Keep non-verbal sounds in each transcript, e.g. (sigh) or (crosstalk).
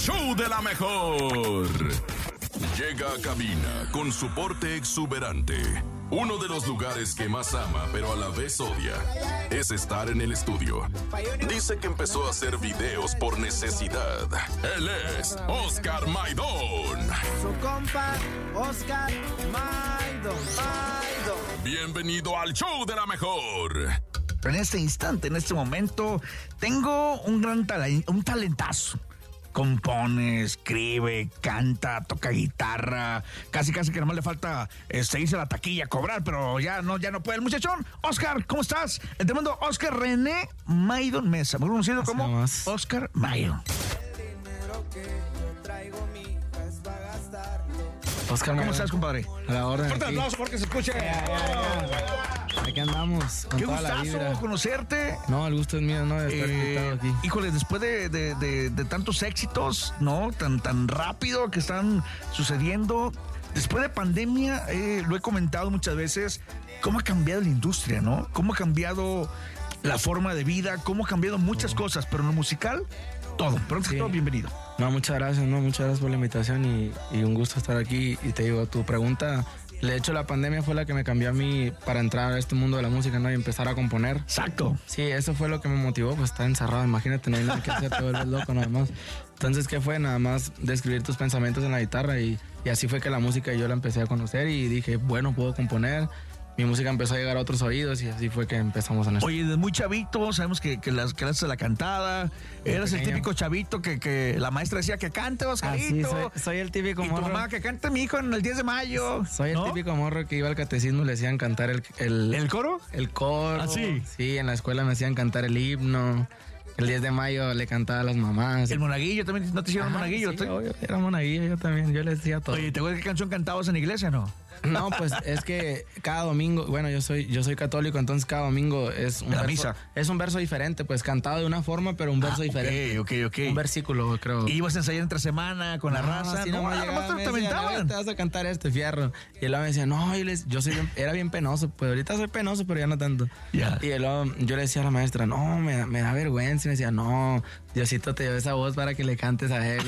show de la mejor. Llega a cabina con su porte exuberante. Uno de los lugares que más ama, pero a la vez odia, es estar en el estudio. Dice que empezó a hacer videos por necesidad. Él es Oscar Maidón. Su compa, Oscar Maidón. Maidón. Bienvenido al show de la mejor. En este instante, en este momento, tengo un gran talen- un talentazo. Compone, escribe, canta, toca guitarra. Casi, casi que nomás le falta este, irse a la taquilla a cobrar, pero ya no, ya no puede. El muchachón, Oscar, ¿cómo estás? El tremendo Oscar René Maidon Mesa, muy conocido como. Oscar Maidon. Dinero que yo traigo, mijas, va a gastarlo. Oscar ¿Cómo estás, compadre? A la orden. Fuerte aplauso porque se escuche. Aquí andamos. Con Qué toda la vibra. gustazo conocerte. No, el gusto es mío, ¿no? De estar Eh, aquí. híjole, después de, de- de- de tantos éxitos, ¿no? Tan, tan rápido que están sucediendo. Después de pandemia, eh, lo he comentado muchas veces, cómo ha cambiado la industria, ¿no? Cómo ha cambiado la forma de vida, cómo ha cambiado muchas cosas, pero en lo musical, todo. Pero antes que Sí. todo, bienvenido. No, muchas gracias, no, muchas gracias por la invitación y, y un gusto estar aquí. Y te digo, tu pregunta, de hecho la pandemia fue la que me cambió a mí para entrar a este mundo de la música, ¿no? Y empezar a componer. Exacto. Sí, eso fue lo que me motivó, pues estar encerrado, imagínate, no hay nada que hacer, te vuelves loco nada más. Entonces, ¿qué fue? Nada más describir tus pensamientos en la guitarra y, y así fue que la música yo la empecé a conocer y dije, bueno, puedo componer. Mi música empezó a llegar a otros oídos y así fue que empezamos en esto. Oye, desde muy chavito, sabemos que, que, las, que haces la cantada. Eras el típico chavito que, que la maestra decía que cante, Oscarito. Así, soy, soy el típico y tu morro. mamá que cante mi hijo en el 10 de mayo. Soy el típico morro que iba al catecismo y le hacían cantar el, el, ¿El coro? el coro. ¿Ah, sí? Sí, en la escuela me hacían cantar el himno. El 10 de mayo le cantaba a las mamás. El monaguillo también, ¿no te hicieron monaguillo? sí, ¿Te- obvio, era monaguillo yo también, yo le decía todo. Oye, ¿te acuerdas qué canción cantabas en la iglesia, no? No, pues es que cada domingo, bueno, yo soy yo soy católico, entonces cada domingo es un la verso, misa. es un verso diferente, pues cantado de una forma, pero un verso diferente. Ah, Ok, ok, ok. Un versículo, creo. Y ibas a ensayar entre semana con la No, raza. así no, nomás ah, llegaba, nomás te, me te decían, "A ver, aventaban. te vas a cantar este fierro. Y él me decía, no, yo, les- yo soy bien- era bien penoso, pues ahorita soy penoso, pero ya no tanto. Ya. Y luego yo le decía a la maestra, no, me, me da vergüenza. Y me decía, no, Diosito te dio esa voz para que le cantes a él.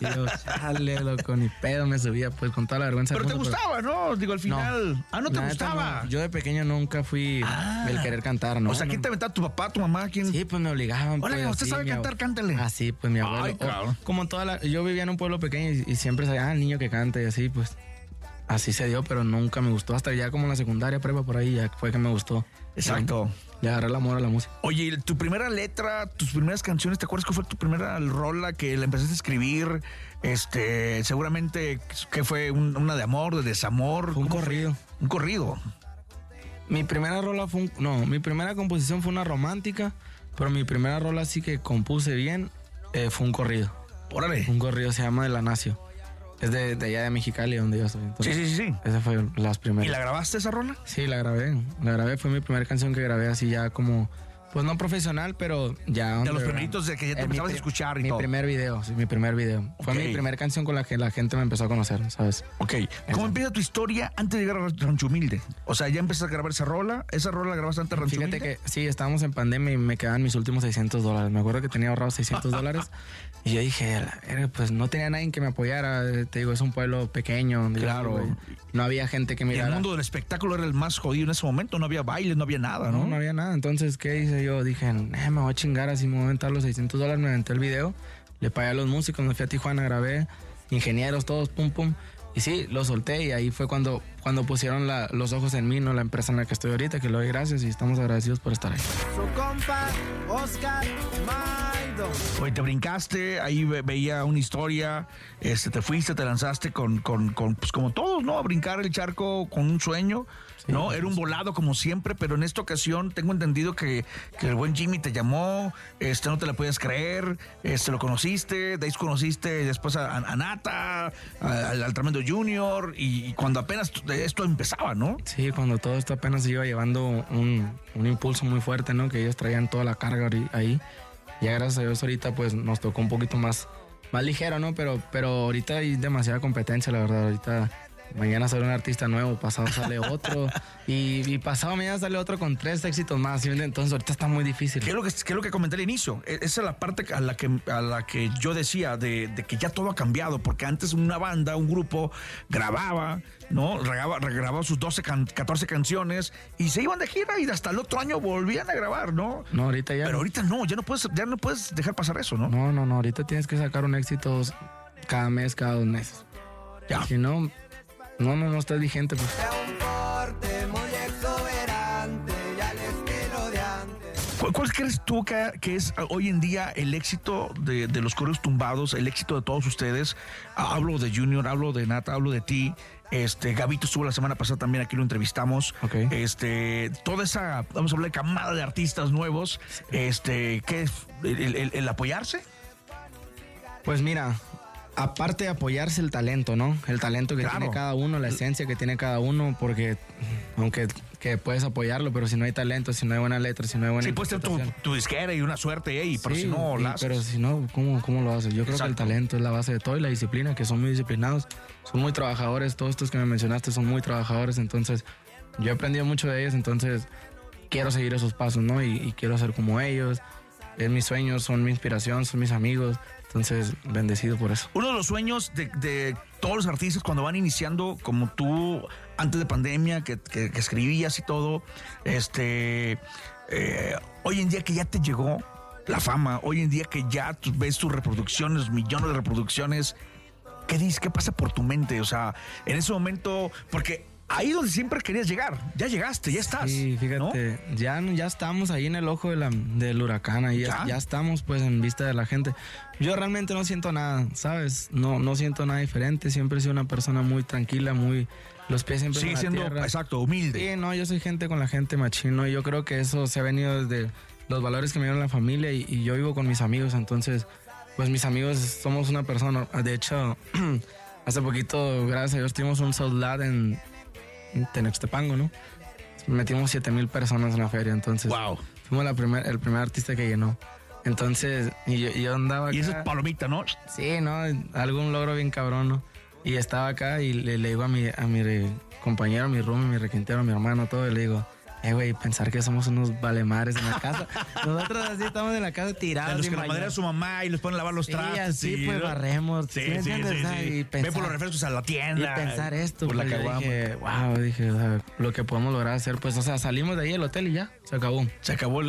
Y, y yo, (laughs) chale, loco, ni pedo me subía, pues con toda la vergüenza. Pero te mundo, gustaba, ¿no? Digo, al final. ah, no te gustaba. no. Yo de pequeño nunca fui Ah. el querer cantar, ¿no? o sea, ¿quién te aventaba? ¿Tu papá, tu mamá? ¿Quién? Sí, pues me obligaban. Hola, pues, ¿usted sabe cantar? abue- Cántale. Ah, sí, pues mi abuelo. Ay, O- cabrón. como toda la. Yo vivía en un pueblo pequeño y, y siempre sabía, ah, el niño que canta y así, pues. Así se dio, pero nunca me gustó. Hasta ya como en la secundaria, prueba por ahí, ya fue que me gustó. Exacto. Le agarré el amor a la música. Oye, tu primera letra, tus primeras canciones, ¿te acuerdas que fue tu primera rola que la empezaste a escribir? Este, seguramente que fue un- una de amor, de desamor. Fue un ¿Cómo corrido. Un corrido. Mi primera rola fue un, No, mi primera composición fue una romántica, pero mi primera rola sí que compuse bien eh, fue un corrido. Órale. Un corrido se llama De la Nacio. Es de, de allá de Mexicali, donde yo. Sí, Entonces, sí, sí, sí. Esa fue las primeras. ¿Y la grabaste esa rola? Sí, la grabé. La grabé, fue mi primera canción que grabé así ya como, pues no profesional, pero ya. De los primeritos de que ya te mi empezabas a escuchar y Mi todo. primer video, sí, mi primer video. Fue Ok. mi primera canción con la que la gente me empezó a conocer, ¿sabes? Ok. ¿Cómo empieza tu historia antes de llegar a Rancho Humilde? O sea, ya empezaste a grabar esa rola. ¿Esa rola la grabaste antes de Rancho Fíjate Humilde? que sí, estábamos en pandemia y me quedaban mis últimos 600 dólares. Me acuerdo que tenía ahorrados 600 (laughs) dólares. Y yo dije, "La verga, pues no tenía nadie que me apoyara. Te digo, es un pueblo pequeño. yo Claro. y No había gente que Y mirara. el mundo del espectáculo era el más jodido en ese momento. No había baile, no había nada, ¿no? No, no había nada. Entonces, ¿qué hice yo? Dije, eh, me voy a chingar así, me voy a aventar los 600 dólares, me aventé el video, le pagué a los músicos, me fui a Tijuana, grabé, ingenieros, todos, pum, pum. Y sí, lo solté y ahí fue cuando, cuando pusieron la- los ojos en mí, ¿no? La empresa en la que estoy ahorita, que le doy gracias y estamos agradecidos por estar ahí. Su compa, Oscar Maidón. Oye, te brincaste, ahí ve- veía una historia, este, te fuiste, te lanzaste con, con, con, pues como todos, ¿no? A brincar el charco con un sueño, ¿no? Era un volado como siempre, pero en esta ocasión tengo entendido que, que el buen Jimmy te llamó, este, no te la podías creer, este, lo conociste, de ahí conociste después a, a Nata, al, al tremendo Junior, y, y cuando apenas esto empezaba, ¿no? Sí, cuando todo esto apenas se iba llevando un, un impulso muy fuerte, ¿no? Que ellos traían toda la carga ahí. Ya gracias a Dios ahorita pues nos tocó un poquito más, más ligero, ¿no? Pero, pero ahorita hay demasiada competencia, la verdad. Ahorita mañana sale un artista nuevo, pasado sale otro, (laughs) y, y pasado mañana sale otro con tres éxitos más. Entonces ahorita está muy difícil. ¿Qué es lo que, qué es lo que comenté al inicio? E- Esa es la parte a la que, a la que yo decía de, de que ya todo ha cambiado, porque antes una banda, un grupo, grababa, ¿no? Regrababa, regrababa sus 12, can- 14 canciones y se iban de gira y hasta el otro año volvían a grabar, ¿no? No, ahorita ya. Pero ahorita no, ya no puedes, ya no puedes dejar pasar eso, ¿no? No, no, no, ahorita tienes que sacar un éxito cada mes, cada dos meses. Ya. Si no, no, no, no estás vigente, pues. ¿Cuál, crees tú que, que es ah, hoy en día el éxito de, de los coros tumbados, el éxito de todos ustedes? Ah, Hablo de Junior, hablo de Nata, hablo de ti. Este, Gabito estuvo la semana pasada también aquí lo entrevistamos. Ok. Este, toda esa, vamos a hablar de camada de artistas nuevos. Este, ¿qué es? ¿El, el- el apoyarse? Pues mira, aparte de apoyarse el talento, ¿no? El talento que Claro. tiene cada uno, la esencia que tiene cada uno, porque aunque que puedes apoyarlo, pero si no hay talento, si no hay buena letra, si no hay buena Sí, puedes tener tu, tu disquera y una suerte, ey, pero Sí, si no, y- pero si no, ¿cómo, cómo lo haces? Yo creo que el talento es la base de todo y la disciplina, que son muy disciplinados, son muy trabajadores, todos estos que me mencionaste son muy trabajadores, entonces yo he aprendido mucho de ellos, entonces quiero seguir esos pasos, ¿no? Y, y quiero ser como ellos, es mis sueños, son mi inspiración, son mis amigos, entonces bendecido por eso. Uno de los sueños de, todos los artistas cuando van iniciando, como tú antes de pandemia, que, escribías y todo, este, eh, hoy en día que ya te llegó la fama, hoy en día que ya ves tus reproducciones, millones de reproducciones, ¿qué dices? ¿Qué pasa por tu mente? O sea, en ese momento, porque ahí donde siempre querías llegar, ya llegaste, ya estás. Sí, ¿no? fíjate, ya, ya estamos ahí en el ojo de la- del huracán, ahí ya, Ya. estamos pues en vista de la gente. Yo realmente no siento nada, ¿sabes? No, no siento nada diferente, siempre he sido una persona muy tranquila, muy... Los pies siempre en Sigue la siendo, tierra. exacto, humilde. Sí, no, yo soy gente con la gente machino y yo creo que eso se ha venido desde los valores que me dieron la familia y, y yo vivo con mis amigos, entonces, pues mis amigos somos una persona. De hecho, (clears throat) hace poquito, gracias a Dios, tuvimos un sold out en, en Tenextepango, ¿no? Metimos 7 mil personas en la feria, entonces Wow. fuimos la primer, el primer artista que llenó. Entonces, y yo, yo andaba Y eso es acá- palomita, ¿no? Sí, ¿no? Algún logro bien cabrón, ¿no? Y estaba acá y le, le digo a mi, a mi compañero, a mi roomie, mi requintero, a mi hermano, todo, y le digo, eh, güey, pensar que somos unos valemares en la casa. (laughs) Nosotros así estamos en la casa De tirados. los sin que la madera a su mamá y les ponen a lavar los Sí, trastos. así y- pues ¿no? barremos. Sí, ¿sí sí, sí, sí. Y Ve por los refrescos a la y tienda. pensar esto, Por la pues, caguama. dije, wow, dije, o sea, lo que podemos lograr hacer, pues, o sea, salimos de ahí del hotel y ya, se acabó. Se acabó.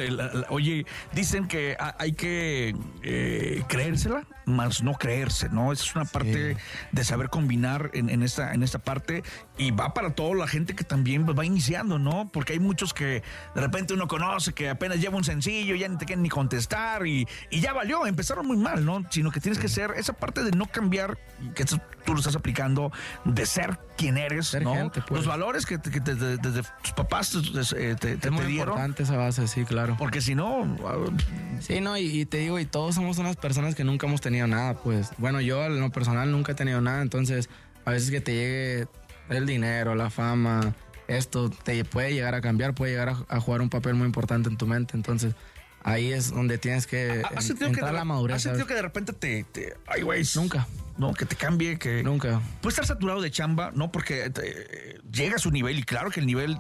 oye, dicen que ha- hay que eh, creérsela, más no creerse, ¿no? Esa es una parte de saber combinar en, en esta, en esta parte y va para toda la gente que también va iniciando, ¿no? Porque hay muchos que de repente uno conoce que apenas lleva un sencillo, ya ni te quieren ni contestar y, y ya valió, empezaron muy mal, ¿no? Sino que tienes que ser esa parte de no cambiar, que eso tú lo estás aplicando, de ser quien eres, Ser ¿no? gente, pues. Los valores que, te- que te- desde, tus papás te, te- te- te es muy dieron. importante esa base, sí, claro. Porque si no, ah, Sí, no, y, y te digo, y todos somos unas personas que nunca hemos tenido nada, pues. Bueno, yo en lo personal nunca he tenido nada, entonces a veces que te llegue el dinero, la fama, esto te puede llegar a cambiar, puede llegar a, a jugar un papel muy importante en tu mente, entonces ahí es donde tienes que ¿has en- que de, la madurez. has sentido que de repente te, te- ay, güey, Nunca, no, que te cambie, que nunca. puedes estar saturado de chamba, no, porque te- llega a su nivel y claro que el nivel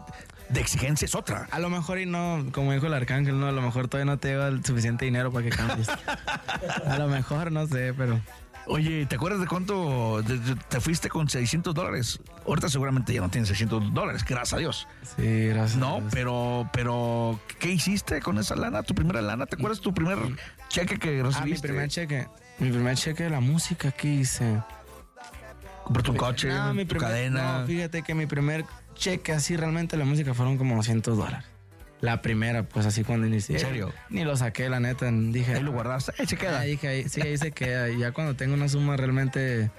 de exigencia es otra. A lo mejor y no, como dijo el arcángel, no, a lo mejor todavía no te lleva el suficiente dinero para que cambies. (laughs) a lo mejor, no sé, pero... Oye, ¿te acuerdas de cuánto te fuiste con 600 dólares? Ahorita seguramente ya no tienes 600 dólares, gracias a Dios. Sí, gracias. a No, Dios. pero, pero, ¿qué hiciste con esa lana? ¿Tu primera lana? ¿Te acuerdas tu primer cheque que Ah, mi recibiste? primer cheque. Mi primer cheque de la música que hice. Comprarte un coche, No, mi tu primer- cadena. no, fíjate que mi primer cheque así realmente la música fueron como 200 dólares. La primera, pues así cuando inicié. ¿En serio? Ni lo saqué, la neta. Dije, Ahí lo guardaste. Ahí se queda. Ah, dije, ahí, sí, ahí se queda. Y ya cuando tengo una suma realmente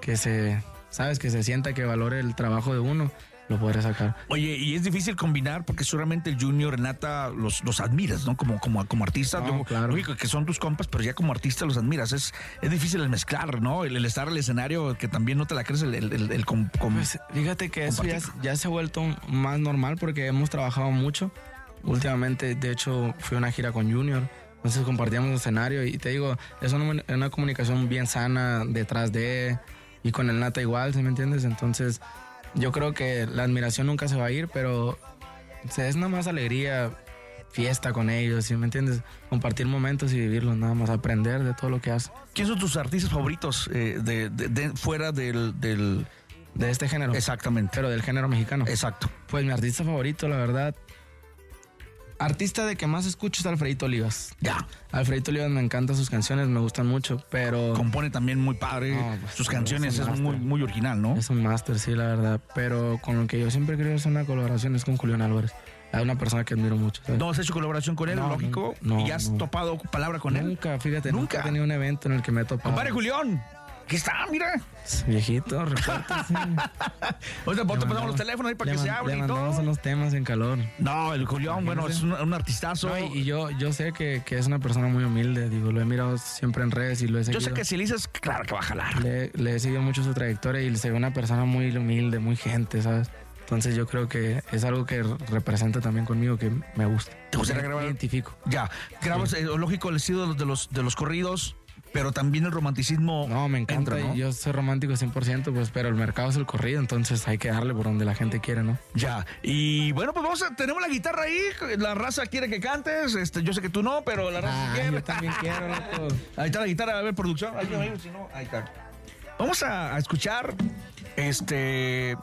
que se, sabes, que se sienta que valore el trabajo de uno, lo podré sacar. Oye, y es difícil combinar porque seguramente el Junior, Renata, los, los admiras, ¿no? Como, como, como artista. No, claro. lógico que son tus compas, pero ya como artista los admiras. Es, es difícil el mezclar, ¿no? El, el estar al escenario que también no te la crees, el, el, el- el com- com- Pues fíjate que eso ya, ya se ha vuelto más normal porque hemos trabajado mucho. Últimamente, de hecho, fui a una gira con Junior. Entonces compartíamos escenario y te digo, es una, una comunicación bien sana detrás de... Y con el Nata igual, ¿sí me entiendes? Entonces, yo creo que la admiración nunca se va a ir, pero o sea, es nada más alegría, fiesta con ellos, ¿sí me entiendes? Compartir momentos y vivirlos, nada más aprender de todo lo que hacen. ¿Quiénes son tus artistas favoritos eh, de, de- de- fuera del, del- De este género. Exactamente. Pero del género mexicano. Exacto. Pues mi artista favorito, la verdad. Artista de que más escucho es Alfredito Olivas. Ya. Alfredito Olivas me encantan sus canciones, me gustan mucho, pero Compone también muy padre. No, pues, Sus es canciones es muy, original, ¿no? es un máster, sí, la verdad. Pero con lo que yo siempre quiero hacer una colaboración es con Julián Álvarez. Es una persona que admiro mucho. ¿sabes? ¿No has hecho colaboración con él, No, lógico? no, ¿Y has topado palabra con él? Nunca, fíjate, Nunca. nunca. he tenido un evento en el que me he topado. Compadre Julián. Aquí está, mira. Viejito, repórtese. (laughs) Te pasamos mandamos- los teléfonos ahí para que se man- abra Le y todo. unos temas en calor. No, el Julián, bueno, es un, un artistazo. No, y, y yo, yo sé que, que es una persona muy humilde, digo, lo he mirado siempre en redes y lo he Yo seguido. sé que si le dices, claro que va a jalar. Le, le he seguido mucho su trayectoria y se ve una persona muy humilde, muy gente, ¿sabes? Entonces yo creo que es algo que representa también conmigo que me gusta. ¿Te gustaría Me grabar? identifico. Ya, grabas, eh, lógico, el los, de los, de los corridos, pero también el romanticismo. No, me encanta. entra, ¿no? Yo soy romántico 100%, pues, pero el mercado es el corrido, entonces hay que darle por donde la gente quiere, ¿no? Ya, y bueno, pues vamos a, tenemos la guitarra ahí, la raza quiere que cantes, este, yo sé que tú no, pero la raza Ah, quiere. yo también quiero, (laughs) loco. Ahí está la guitarra, a ver, producción, ahí, ahí, si no, ahí está. Vamos a, a escuchar, este,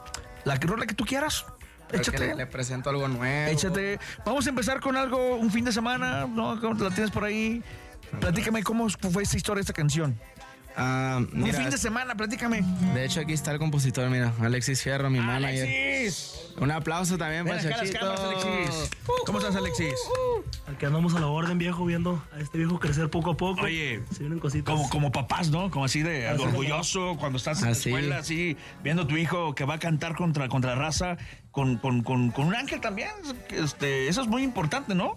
la que rola que tú quieras. Creo Échate. Le, le presento algo nuevo. Échate. Vamos a empezar con algo, un fin de semana, ¿no? ¿Cómo La tienes por ahí. Platícame cómo fue esta historia, esta canción. Ah, mira, un fin de semana, platícame. de hecho aquí está el compositor, mira, Alexis Fierro, mi manager. Alexis. Un aplauso también Ven para acá las Chachito. cámaras, Alexis. ¿Cómo estás, Alexis? Aquí andamos a la orden, viejo, viendo a este viejo crecer poco a poco. Oye, Se vienen cositas. Como, como papás, ¿no? Como así de Así orgulloso cuando estás en la escuela, así, viendo a tu hijo que va a cantar contra, contra la raza, con, con, con, con un ángel también. Este, eso es muy importante, ¿no?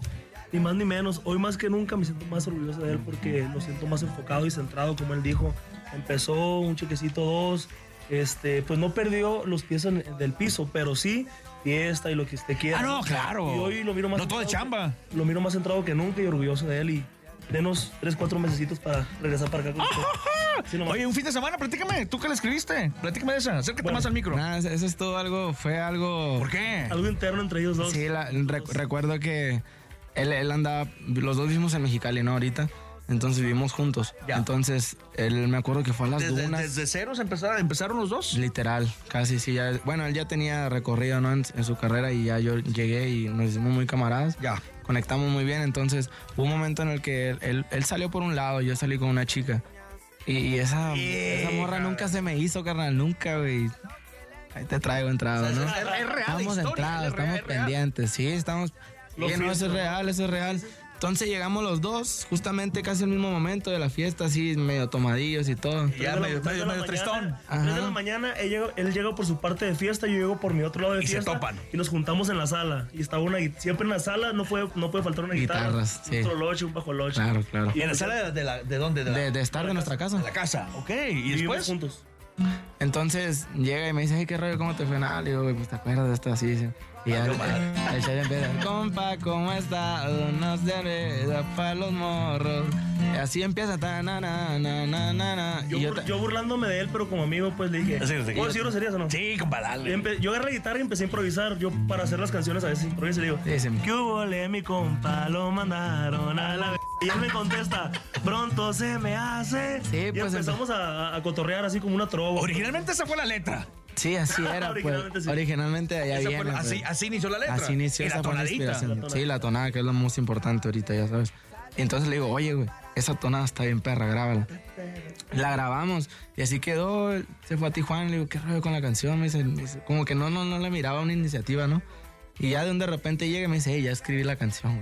Ni más ni menos. Hoy más que nunca me siento más orgulloso de él porque lo siento más enfocado y centrado, como él dijo. Empezó un chequecito dos. Este, pues no perdió los pies en- del piso, pero sí fiesta y lo que usted quiera. Ah, no, claro. Y hoy lo miro más No todo de chamba. que- lo miro más centrado que nunca y orgulloso de él. Y denos tres, cuatro mesecitos para regresar para acá con usted. (laughs) Sí. Oye, un fin de semana, platícame. ¿Tú qué le escribiste? Platícame de esa. Acércate Bueno. más al micro. Nada, eso es todo algo, fue algo... ¿Por qué? Algo interno entre ellos dos. Sí, la- rec- recuerdo que él, él andaba, los dos vivimos en Mexicali, ¿no? Ahorita. Entonces vivimos juntos. Ya. Entonces, él me acuerdo que fue a las Desde, dunas. desde ceros empezaron, empezaron los dos. Literal, casi sí. Ya, bueno, él ya tenía recorrido ¿no? en, en su carrera y ya yo llegué y nos hicimos muy camaradas. Ya. Conectamos muy bien. Entonces, hubo un momento en el que él, él- él salió por un lado, yo salí con una chica. Y, y esa, esa morra nunca se me hizo, carnal, nunca, güey. Ahí te traigo entrado, ¿no? Es, es real. Estamos historia, entrados, es real, estamos es pendientes, sí, estamos. Lo Sí, no, eso es real, eso es real. Entonces llegamos los dos, justamente casi al mismo momento de la fiesta, así medio tomadillos y todo. Ya de la- medio, medio, medio tristón. Tres de la mañana, él llega, él llega por su parte de fiesta, yo llego por mi otro lado de Y se fiesta. topan. Y nos juntamos en la sala. Y estaba una siempre en la sala no puede, no puede faltar una guitarra. Guitarras, sí. Un troloche, un bajoloche. Claro, claro. ¿Y en la sala de, la, de dónde? De, la, De, de estar de nuestra casa. de la casa. Ok. ¿Y Vivimos después? juntos. Entonces llega y me dice, ay, qué rollo, ¿cómo te fue? Nada, le digo, "Güey, pues te acuerdas de esto así. sí?". Y ya el, el chavo empieza, compa, ¿cómo está? Unos de para los morros. Y así empieza, ta, na, na, na, na, na, na. Yo, Y yo bur- ta- yo burlándome de él, pero como amigo, pues le dije, Sí, sí. ¿puedo decir groserías o no? Sí, compa, Y dale. empe- yo agarré la guitarra y empecé a improvisar. Yo, para hacer las canciones, a veces improviso y le digo, Sí, sí. ¿qué hubo, le, mi compa? Lo mandaron a la... Y él me contesta, pronto se me hace. Sí, y pues, empezamos a, a cotorrear así como una trova. Originalmente esa fue la letra. Sí, así era, pues. Originalmente sí. Originalmente allá Esa fue viene. la- pues. así, así inició la letra. Así inició Y la esa fue la tonadita. inspiración. Sí, la tonada, que es lo más importante ahorita, ya sabes. Y entonces le digo, oye, güey, esa tonada está bien perra, grábala. La grabamos y así quedó. Se fue a Tijuana y le digo, ¿qué rollo con la canción? Me dice, me dice, como que no, no, no le miraba una iniciativa, ¿no? Y ya de un de repente llega y me dice, hey, ya escribí la canción.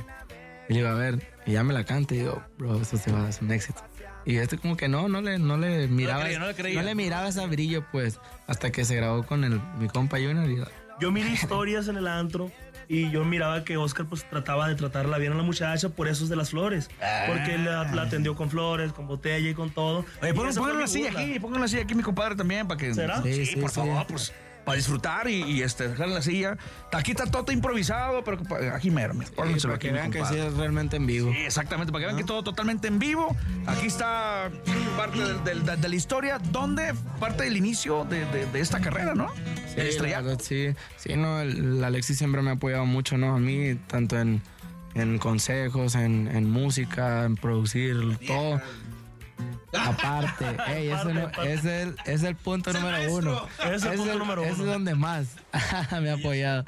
Y le digo, a ver, y ya me la canta y digo, bro, eso se va a hacer un éxito. Y este como que no, no le, no le miraba, creía, no le creía. le miraba ese brillo, pues, hasta que se grabó con el, mi compa Junior y Yo miré historias en el antro y yo miraba que Oscar pues trataba de tratarla bien a la muchacha por eso es de las flores. Porque la, la atendió con flores, con botella y con todo. Oye, mi así aquí, pónganla así aquí mi compadre también para que. ¿Será? Sí, Sí, sí, por sí. favor, pues. Para disfrutar y, y, este, dejar en la silla. Aquí está todo improvisado, pero aquí mero, pónganselo para que vean que sí es realmente en vivo. Sí, exactamente, para que vean que todo totalmente en vivo. Aquí está parte del- del- de, la historia, donde parte del inicio de, de- de esta carrera, ¿no? Sí, el sí, sí, no, el, Alexis siempre me ha apoyado mucho, ¿no? A mí, tanto en, en consejos, en, en música, en producir, todo. Aparte, (laughs) ey, ese no- es, el, es el punto número uno. Ese es el punto número es uno. donde más (laughs) me ha apoyado.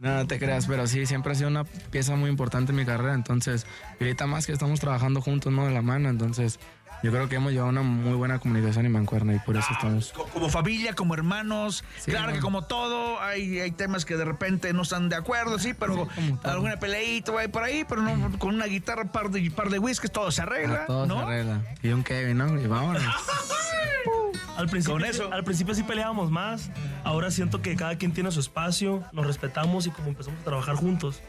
No, no te creas, pero sí, siempre ha sido una pieza muy importante en mi carrera. Entonces, y ahorita más que estamos trabajando juntos, ¿no? De la mano. Entonces, yo creo que hemos llevado una muy buena comunicación y mancuerna y por eso estamos. Co- Como familia, como hermanos. Sí, claro que como todo, hay, hay temas que de repente no están de acuerdo, sí, pero todo. alguna peleita va por ahí, pero no, con una guitarra, par de, par de whiskies, todo se arregla. A todos ¿no? se arregla. Y un Kevin, ¿no? Y vámonos. (laughs) Al principio, Con eso. al principio sí peleábamos más. Ahora siento que cada quien tiene su espacio, nos respetamos y como empezamos a trabajar juntos,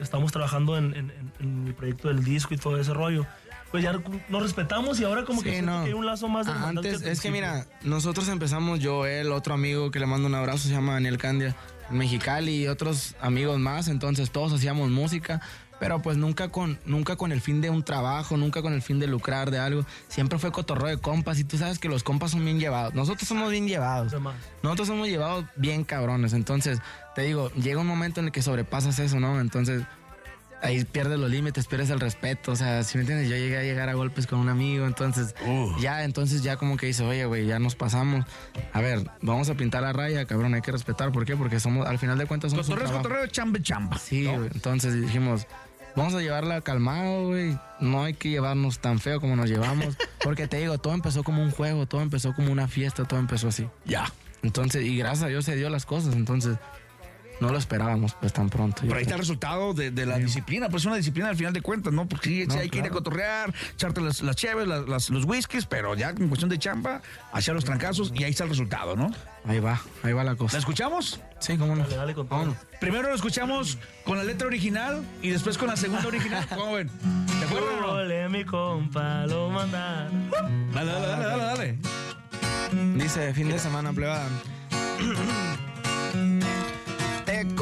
estamos trabajando en, en- en- en el proyecto del disco y todo ese rollo. Pues ya nos respetamos y ahora como que Sí, no. que hay un lazo más de Antes, es que mira, nosotros empezamos, yo, él, otro amigo que le mando un abrazo, se llama Daniel Candia, en Mexicali y otros amigos más, entonces todos hacíamos música, pero pues nunca con, nunca con el fin de un trabajo, nunca con el fin de lucrar de algo, siempre fue cotorreo de compas y tú sabes que los compas son bien llevados, nosotros somos bien llevados, nosotros somos llevados bien cabrones, entonces te digo, llega un momento en el que sobrepasas eso, ¿no? Entonces ahí pierdes los límites, pierdes el respeto. O sea, si me entiendes, yo llegué a llegar a golpes con un amigo, entonces ya, entonces ya como que dice, oye, güey, ya nos pasamos. A ver, vamos a pintar la raya, cabrón, hay que respetar. ¿Por qué? Porque somos, al final de cuentas, somos Cotorreo cotorreo, chamba chamba. Sí, ¿no? Entonces dijimos, vamos a llevarla calmado, güey. No hay que llevarnos tan feo como nos llevamos. (laughs) Porque te digo, todo empezó como un juego, todo empezó como una fiesta, todo empezó así. Ya. Entonces, y gracias a Dios se dio las cosas, entonces no lo esperábamos pues tan pronto. Por ahí está el resultado de, de la disciplina, pues una disciplina al final de cuentas, ¿no? Porque sí, sí No, hay que ir a cotorrear, echarte las, las cheves, las- las- los whiskies, pero ya en cuestión de chamba, hacia los trancazos y ahí está el resultado, ¿no? Ahí va, ahí va la ¿La cosa. escuchamos? Sí, cómo no. Dale, dale con todo. Primero lo escuchamos con la letra original y después con la segunda original. (laughs) ¿Cómo ven? ¿De acuerdo o no? Ole, mi compa, lo manda. Dale, dale, dale, dale, dale. Dice, fin de semana plebada. (clears throat)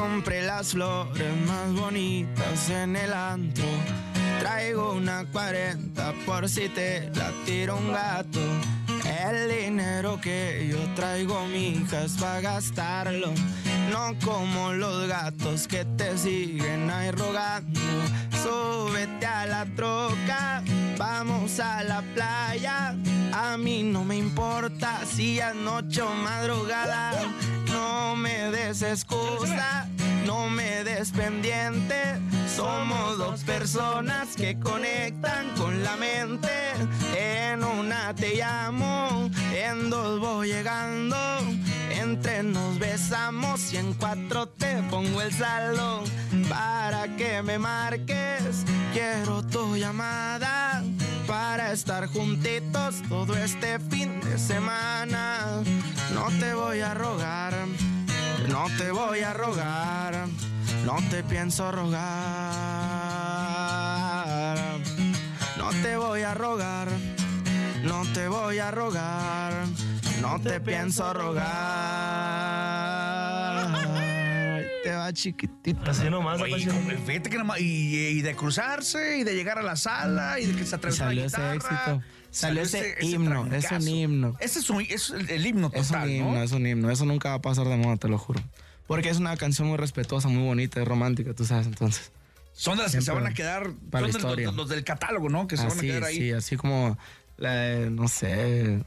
Compré las flores más bonitas en el antro. Traigo una 40 por si te la tira un gato. El dinero que yo traigo, mija, es para gastarlo. No como los gatos que te siguen ahí rogando. Súbete a la troca, vamos a la playa. A mí no me importa si es noche o madrugada. No me des excusa, no me des pendiente. Somos dos personas que conectan con la mente. En una te llamo, en dos voy llegando. Entre nos besamos y en cuatro te pongo el saldo para que me marques. Quiero tu llamada para estar juntitos todo este fin de semana. No te voy a rogar, no te voy a rogar, no te pienso rogar. No te voy a rogar, no te voy a rogar, no te pienso rogar. Te va chiquitita. Así nomás, Oye, fíjate que nomás- y, y de cruzarse y de llegar a la sala y de que se atravesó la salió ese guitarra. éxito. Salió ese himno, es un himno. Ese es, un- es el, himno Es total, un himno, ¿no? es un himno. Eso nunca va a pasar de moda, te lo juro. Porque es una canción muy respetuosa, muy bonita, y romántica, tú sabes, entonces. Son de las que se van a quedar, para la son de los, historia. los del catálogo, ¿no? Que se van a quedar ahí. sí, así como, la, no sé,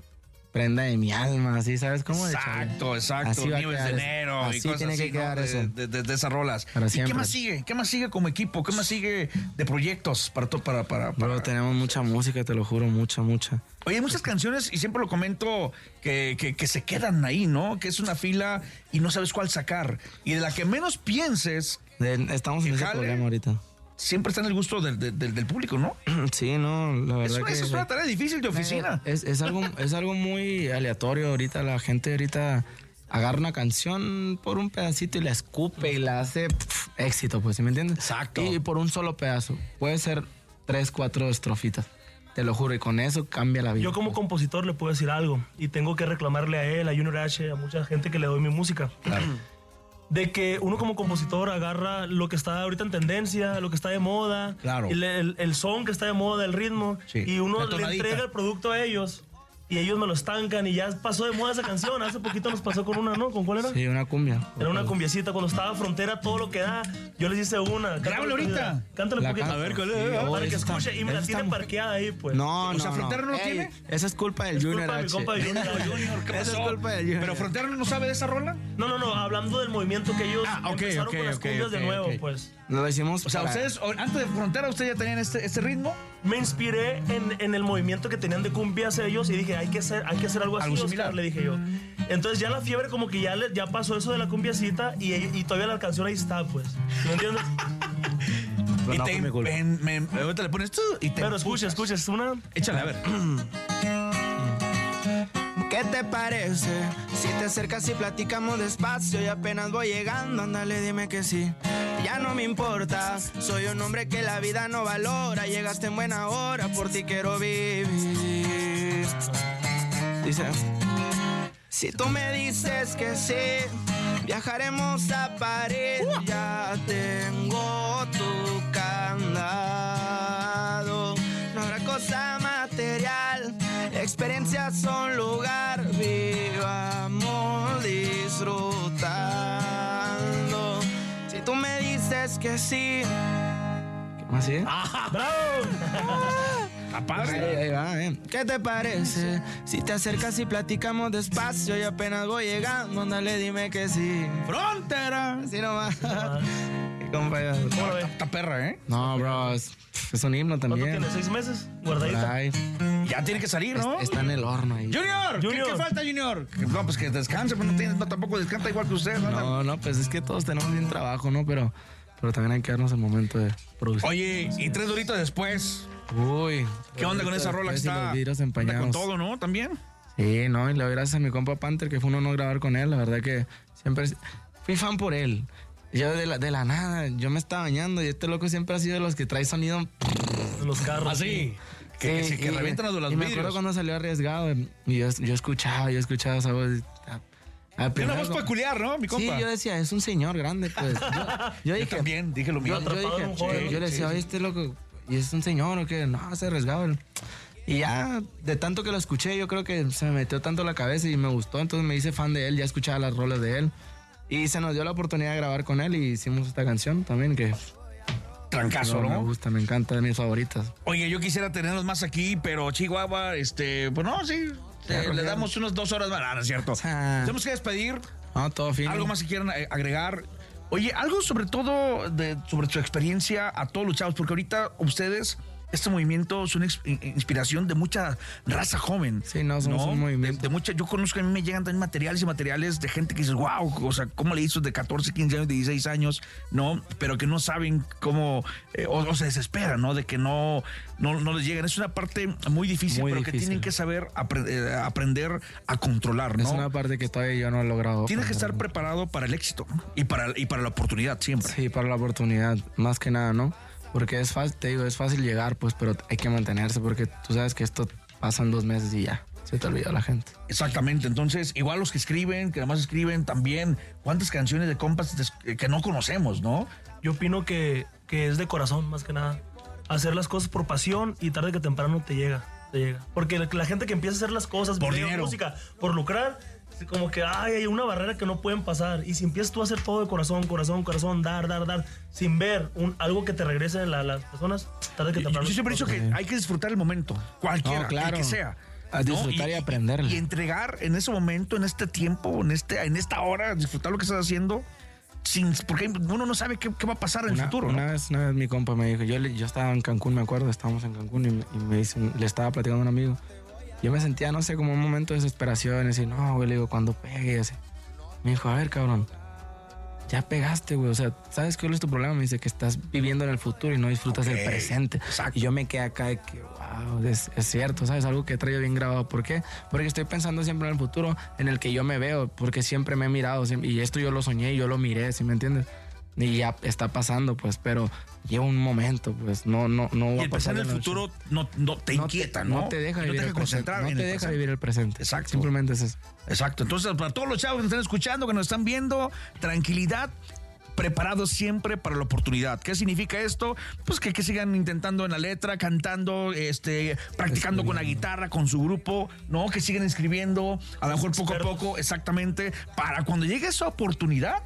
prenda de mi alma, así, ¿sabes cómo? Exacto, exacto. Así Nieves de enero y Así cosas tiene así, que quedar ¿no? eso. De, de- esas rolas. Para ¿Y qué más sigue? ¿Qué más sigue como equipo? ¿Qué más sigue de proyectos para to- para, para, para- Bro, tenemos mucha música, te lo juro, mucha, mucha. Oye, hay muchas canciones, y siempre lo comento, que, que- que se quedan ahí, ¿no? Que es una fila y no sabes cuál sacar. Y de la que menos pienses, De- estamos en ¿Y ese jale? problema ahorita. Siempre está en el gusto del, del- del- público, ¿no? (clears throat) Sí, no, la verdad Eso, que... eso es una tarea difícil de oficina. Es, es algo, es algo muy aleatorio ahorita. La gente ahorita agarra una canción por un pedacito y la escupe y la hace pf, éxito, pues, ¿sí me entiendes? Exacto. Y, por un solo pedazo. Puede ser tres, cuatro estrofitas. Te lo juro, y con eso cambia la vida. Yo como compositor le puedo decir algo y tengo que reclamarle a él, a Junior H, a mucha gente que le doy mi música. (clears throat) De que uno como compositor agarra lo que está ahorita en tendencia, lo que está de moda, Claro. el, el- el son que está de moda, el ritmo, Sí, y uno le entrega el producto a ellos y ellos me lo estancan y ya pasó de moda esa canción. Hace poquito nos pasó con una, ¿no? ¿Con cuál era? Sí, una cumbia. Era una cumbiecita cuando estaba frontera, todo lo que da. Yo les hice una. Cántale Grábalo ahorita. Cántale un poquito. canto. A ver, ¿cuál es? Sí, Para oh, que esa está- escuche y me la esa tiene está- parqueada ahí, pues. No, no, sea, no. Frontera no lo tiene. Esa es culpa del Es Junior culpa de mi compa Junior. (laughs) Junior, ¿qué Esa es culpa del Junior. Pero Frontera no sabe de esa rola. No, no, no, hablando del movimiento que ellos Ah, ok, empezaron ok, con las ok, cumbias de nuevo, pues. Lo hicimos O sea, para- ustedes, o- antes de Frontera, ustedes ya tenían este, este ritmo. Me inspiré en, en el movimiento que tenían de cumbias ellos y dije, hay que hacer, hay que hacer algo así, Algo Oscar, similar. le dije yo. Entonces ya la fiebre como que ya, le- ya pasó eso de la cumbiacita y, y todavía la canción ahí está, pues. ¿Me entiendes? (laughs) Pero y no te, culpa. en- me- ahorita le pones tú y te. Pero escucha, escucha, es una... Échale, a ver. (clears throat) ¿Qué te parece? Si te acercas y platicamos despacio y apenas voy llegando, ándale, dime que sí. Ya no me importa, soy un hombre que la vida no valora. Llegaste en buena hora, por ti quiero vivir. Dice. Si tú me dices que sí, viajaremos a París. Ya tengo tu candado. No habrá cosa material, experiencias son lugar. Vivamos disfrutando. Dices que sí, ¿Qué más sigue? ¡Bravo! Está Ahí, ahí va, eh. ¿Qué te parece? Si te acercas y platicamos despacio y apenas voy llegando, ándale, dime que sí. Frontera. Así nomás. Qué compa. Esta perra, ¿eh? No, bro, es, es un himno ¿Cuánto también. tiene? ¿Seis meses? Guardadita. ahí. Ya tiene que salir, ¿no? Está en el horno ahí. Junior, ¿qué- Junior. ¿Qué, falta, Junior? No, pues que descanse, pero no, tiene, tampoco descansa igual que usted. ¿no? No, no, pues es que todos tenemos bien trabajo, ¿no? Pero, pero también hay que darnos el momento de producir. Oye, y tres doritos después. Uy. ¿Qué onda con esa rola que está? Los vidrios anda empañados. con todo, ¿no? También. Sí, no, y le doy gracias a mi compa Panther, que fue un honor grabar con él. La verdad que siempre fui fan por él. Yo de la, de la nada, yo me estaba bañando y este loco siempre ha sido de los que trae sonido. En los carros. Así. Que, que, Sí, que y- revientan los Y me acuerdo cuando salió arriesgado y yo, yo escuchaba, yo escuchaba esa voz. Y- a- a Tiene una voz peculiar, ¿no? Mi Sí, compa. yo decía, es un señor grande, pues. Yo, (laughs) yo Yo dije, también dije lo yo, mismo. yo en dije, un joven, yo le decía, oye, este loco, ¿y es un señor o qué? No, se arriesgado. él. Y ya, de tanto que lo escuché, yo creo que se me metió tanto la cabeza y me gustó, entonces me hice fan de él, ya escuchaba las rolas de él. Y se nos dio la oportunidad de grabar con él y hicimos esta canción también que Trancazo, no, me gusta, me encanta, de mis favoritas. Oye, yo quisiera tenerlos más aquí, pero Chihuahua, este, pues no, sí. Le damos unas dos horas más. Ah, no es cierto. Ah. Tenemos que despedir. No, todo fin. Algo más que quieran eh, agregar. Oye, algo sobre todo de, sobre su experiencia a todos los chavos, porque ahorita ustedes, este movimiento es una inspiración de mucha raza joven. Sí, no, somos un movimiento. De, de mucha, yo conozco, a mí me llegan también materiales y materiales de gente que dice, wow, o sea, ¿cómo le hizo de 14, 15 años, de 16 años? ¿No? Pero que no saben cómo, eh, o, o se desesperan, ¿no? De que no, no, no les llegan. Es una parte muy difícil, Muy pero que tienen que saber apre- eh, aprender a controlar, ¿no? Es una parte que todavía yo no he logrado. Tienes que estar preparado para el éxito y para, y para la oportunidad siempre. Sí, para la oportunidad, más que nada, ¿no? Porque es fácil, te digo, es fácil llegar, pues, pero hay que mantenerse porque tú sabes que esto pasa en dos meses y ya, se te olvida la gente. Exactamente. Entonces, igual los que escriben, que además escriben también, ¿cuántas canciones de compas des- que no conocemos, no? Yo opino que, que es de corazón, más que nada. Hacer las cosas por pasión y tarde que temprano te llega. Te llega. Porque la, la gente que empieza a hacer las cosas, Por video, dinero. música, por lucrar, es como que ay, hay una barrera que no pueden pasar. Y si empiezas tú a hacer todo de corazón, corazón, corazón, dar, dar, dar, sin ver un, algo que te regrese a la- las personas, tarde que Yo, temprano. yo siempre he dicho que hay que disfrutar el momento, cualquiera, No, claro. el que sea. A disfrutar y aprenderle. Y entregar en ese momento, en este tiempo, en, este, en esta hora, disfrutar lo que estás haciendo, sin, porque uno no sabe qué, qué va a pasar en el Una, futuro. ¿no? una vez, una vez mi compa me dijo, yo, yo estaba en Cancún, me acuerdo, estábamos en Cancún y, me- y me dice, le estaba platicando a un amigo. Yo me sentía, no sé, como un momento de desesperación, y decir, no, güey, le digo, cuando pegue, y así. Me dijo, a ver, cabrón, ya pegaste, güey. O sea, ¿sabes cuál es tu problema? Me dice que estás viviendo en el futuro y no disfrutas Ok, el presente. exacto. Y yo me quedé acá de que, wow, es, es cierto, ¿sabes? Algo que he traído bien grabado. ¿Por qué? Porque estoy pensando siempre en el futuro en el que yo me veo, porque siempre me he mirado. Y esto yo lo soñé, yo lo miré, ¿sí me entiendes? Y ya está pasando, pues, pero lleva un momento, pues, no, no, no va Y a el pasar pensar en el futuro no, no te No inquieta, ¿no? No te deja no vivir te el deja presente. concentrar No te el deja vivir el presente. Exacto. Simplemente es eso. Exacto. Entonces, para todos los chavos que nos están escuchando, que nos están viendo, tranquilidad. preparados siempre para la oportunidad. ¿Qué significa esto? Pues que, que sigan intentando en la letra, cantando, este, practicando con la guitarra, con su grupo, ¿no? Que sigan escribiendo, a lo mejor poco a poco, exactamente, para cuando llegue esa oportunidad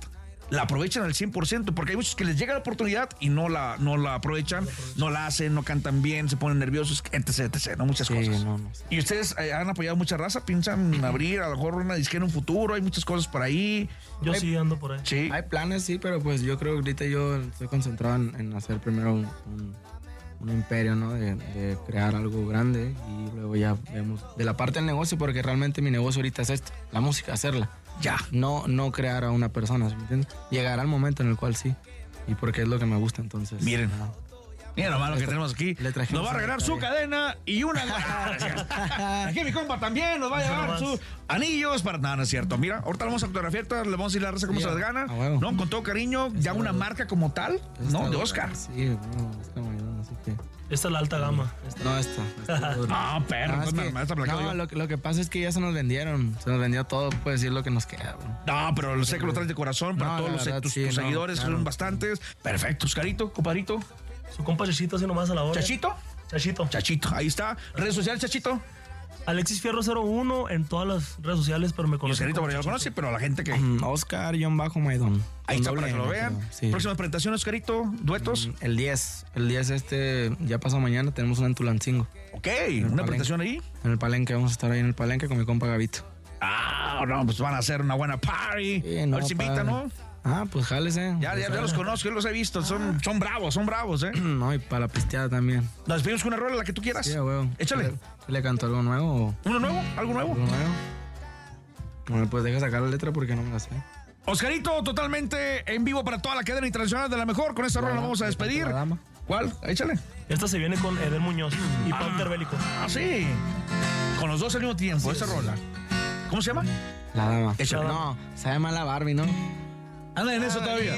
la aprovechan al 100%, porque hay muchos que les llega la oportunidad y no la, no la aprovechan, no la hacen, no cantan bien, se ponen nerviosos, etc, etc, ¿no? Muchas Sí, cosas. no, no. Y ustedes eh, han apoyado mucha raza, piensan abrir a lo mejor una disquera en un futuro, hay muchas cosas por ahí. Yo sí ando por ahí. Sí. Hay planes, sí, pero pues yo creo que ahorita yo estoy concentrado en, en hacer primero un, un- un imperio, ¿no? De, de crear algo grande y luego ya vemos de la parte del negocio, porque realmente mi negocio ahorita es esto, la música, hacerla. Ya. No, no crear a una persona, ¿sí ¿me entiendes? Llegar al momento en el cual sí. Y porque es lo que me gusta, entonces. Miren. ajá. Mira nomás lo que tenemos aquí. Nos va a regalar su cadena y una. (laughs) aquí mi compa también nos va a llevar sus anillos para. No, no es cierto. Mira, ahorita vamos a fotografiar, le vamos a decir la raza cómo Sí, se las gana. No, con todo cariño, ya una marca como tal, ¿no? De Oscar. Sí, no, está muy bien, así que. Esta es la alta gama. Esta- No, esta. esta es dura. Ah, perro, No, pues es que- me- esta me la quedo no, lo, que- lo que pasa es que ya se nos vendieron. Se nos vendió todo, pues decir lo que nos queda, bro. No, pero lo sé que lo traes de corazón para No, todos los, verdad, tus, sí, tus no, seguidores, que claro. son bastantes. Perfecto, Oscarito, compadrito. Su compa Chachito así nomás a la hora. Chachito, Chachito. Chachito, ahí está. Redes sociales, Chachito. Alexis Fierro 01 en todas las redes sociales, pero me Y conocen Oscarito, por ahí lo conoce, pero la gente que. Mm, Oscar-Maidón. Ahí Con está doble para que lo vean. sí. Próxima presentación, Oscarito, duetos. Mm, El 10. El 10 este, ya pasó mañana, tenemos una en Tulancingo. Ok, una presentación ahí. En el palenque, vamos a estar ahí en el palenque con mi compa Gavito. Ah, no, pues van a hacer una buena party. Sí, a no, ver si invitan. ¿no? Ah, pues jálese. Ya, ya, ya los conozco, yo los he visto. Son, son bravos, son bravos, ¿eh? (clears throat) No, y para la pisteada también. Nos despedimos con una rola, la que tú quieras. Sí, huevo. Échale. ¿Qué le canto algo nuevo o ¿Uno nuevo? ¿Algo nuevo? algo nuevo? Bueno, pues deja sacar la letra porque no me la sé. Oscarito, totalmente en vivo para toda la cadena internacional de la mejor. Con esta rola nos vamos a despedir. La dama. ¿Cuál? Échale. Esta se viene con Eden Muñoz y Panther Bélico. Ah, sí. Con los dos al mismo tiempo, esa rola. ¿Cómo se llama? La dama. Échale. No, se llama la Barbie, ¿no? Anda en eso todavía.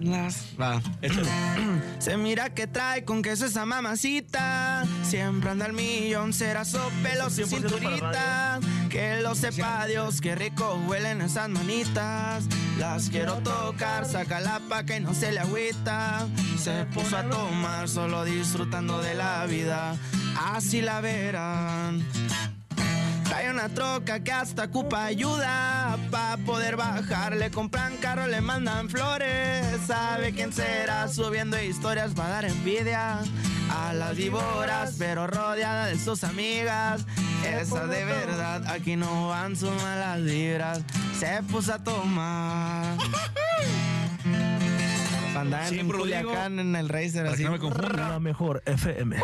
Las. Va. (clears throat) Se mira que trae con queso esa mamacita. Siempre anda al millón, será so pelo sin 100% para cinturita. Que lo sepa Dios, qué rico huelen esas manitas. Las quiero tocar, saca la paca y no se le agüita. Se puso a tomar, solo disfrutando de la vida. Así la verán. Trae una troca que hasta ocupa ayuda Pa' poder bajar, le compran carro, le mandan flores. Sabe quién será subiendo historias para dar envidia A las víboras, pero rodeada de sus amigas. Esas de verdad, aquí no van sus malas vibras. Se puso a tomar. (laughs) Andar en Culiacán en el racer Para que así. no me confunda. La mejor FM.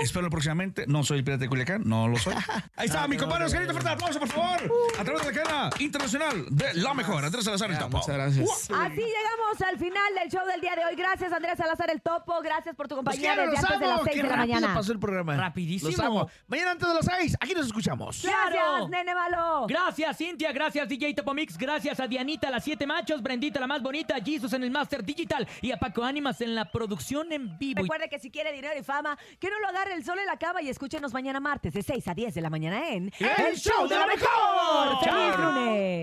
Espero próximamente. No soy el pirata de Culiacán, no lo soy. (laughs) Ahí está, mi compadre Oscarito, fuerte aplauso, por favor. A través de la cadena internacional de la mejor. Andrés Salazar, el topo. muchas gracias. Así llegamos al final del show del día de hoy. Gracias, Andrés Salazar el Topo. Gracias por tu compañía quiero, desde los antes de las amo. 6 Qué de la rápido mañana. pasó el programa. Rapidísimo. Los amo. Mañana antes de las 6, aquí nos escuchamos. Gracias, nene malo. Gracias, Cintia. Gracias, DJ Topomix. Gracias a Dianita, las siete machos. Brendita, la más bonita. Jesus en el Master Digital. Y a Paco Ánimas en la producción en vivo. Recuerde que si quiere dinero y fama, que no lo agarre el sol en la cama y escúchenos mañana martes de 6 a 10 de la mañana en El show de la mejor. ¡Feliz lunes!